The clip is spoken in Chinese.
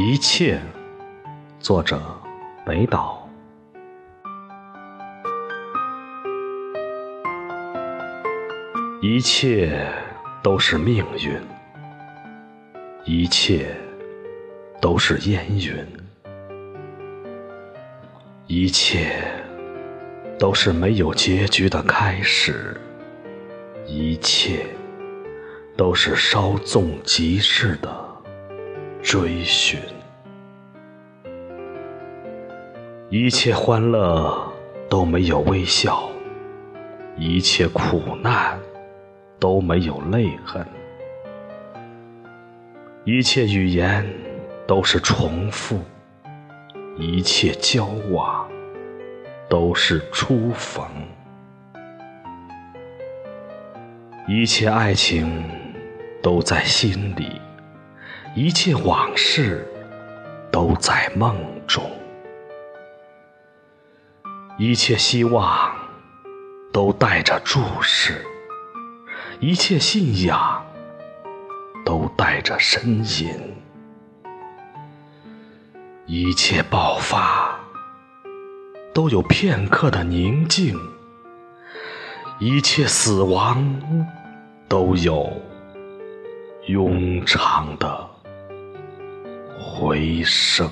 一切，作者北岛。一切都是命运，一切都是烟云，一切都是没有结局的开始，一切都是稍纵即逝的追寻，一切欢乐都没有微笑，一切苦难。都没有泪痕，一切语言都是重复，一切交往都是初逢，一切爱情都在心里，一切往事都在梦中，一切希望都带着注视。一切信仰都带着呻吟，一切爆发都有片刻的宁静，一切死亡都有庸长的回声。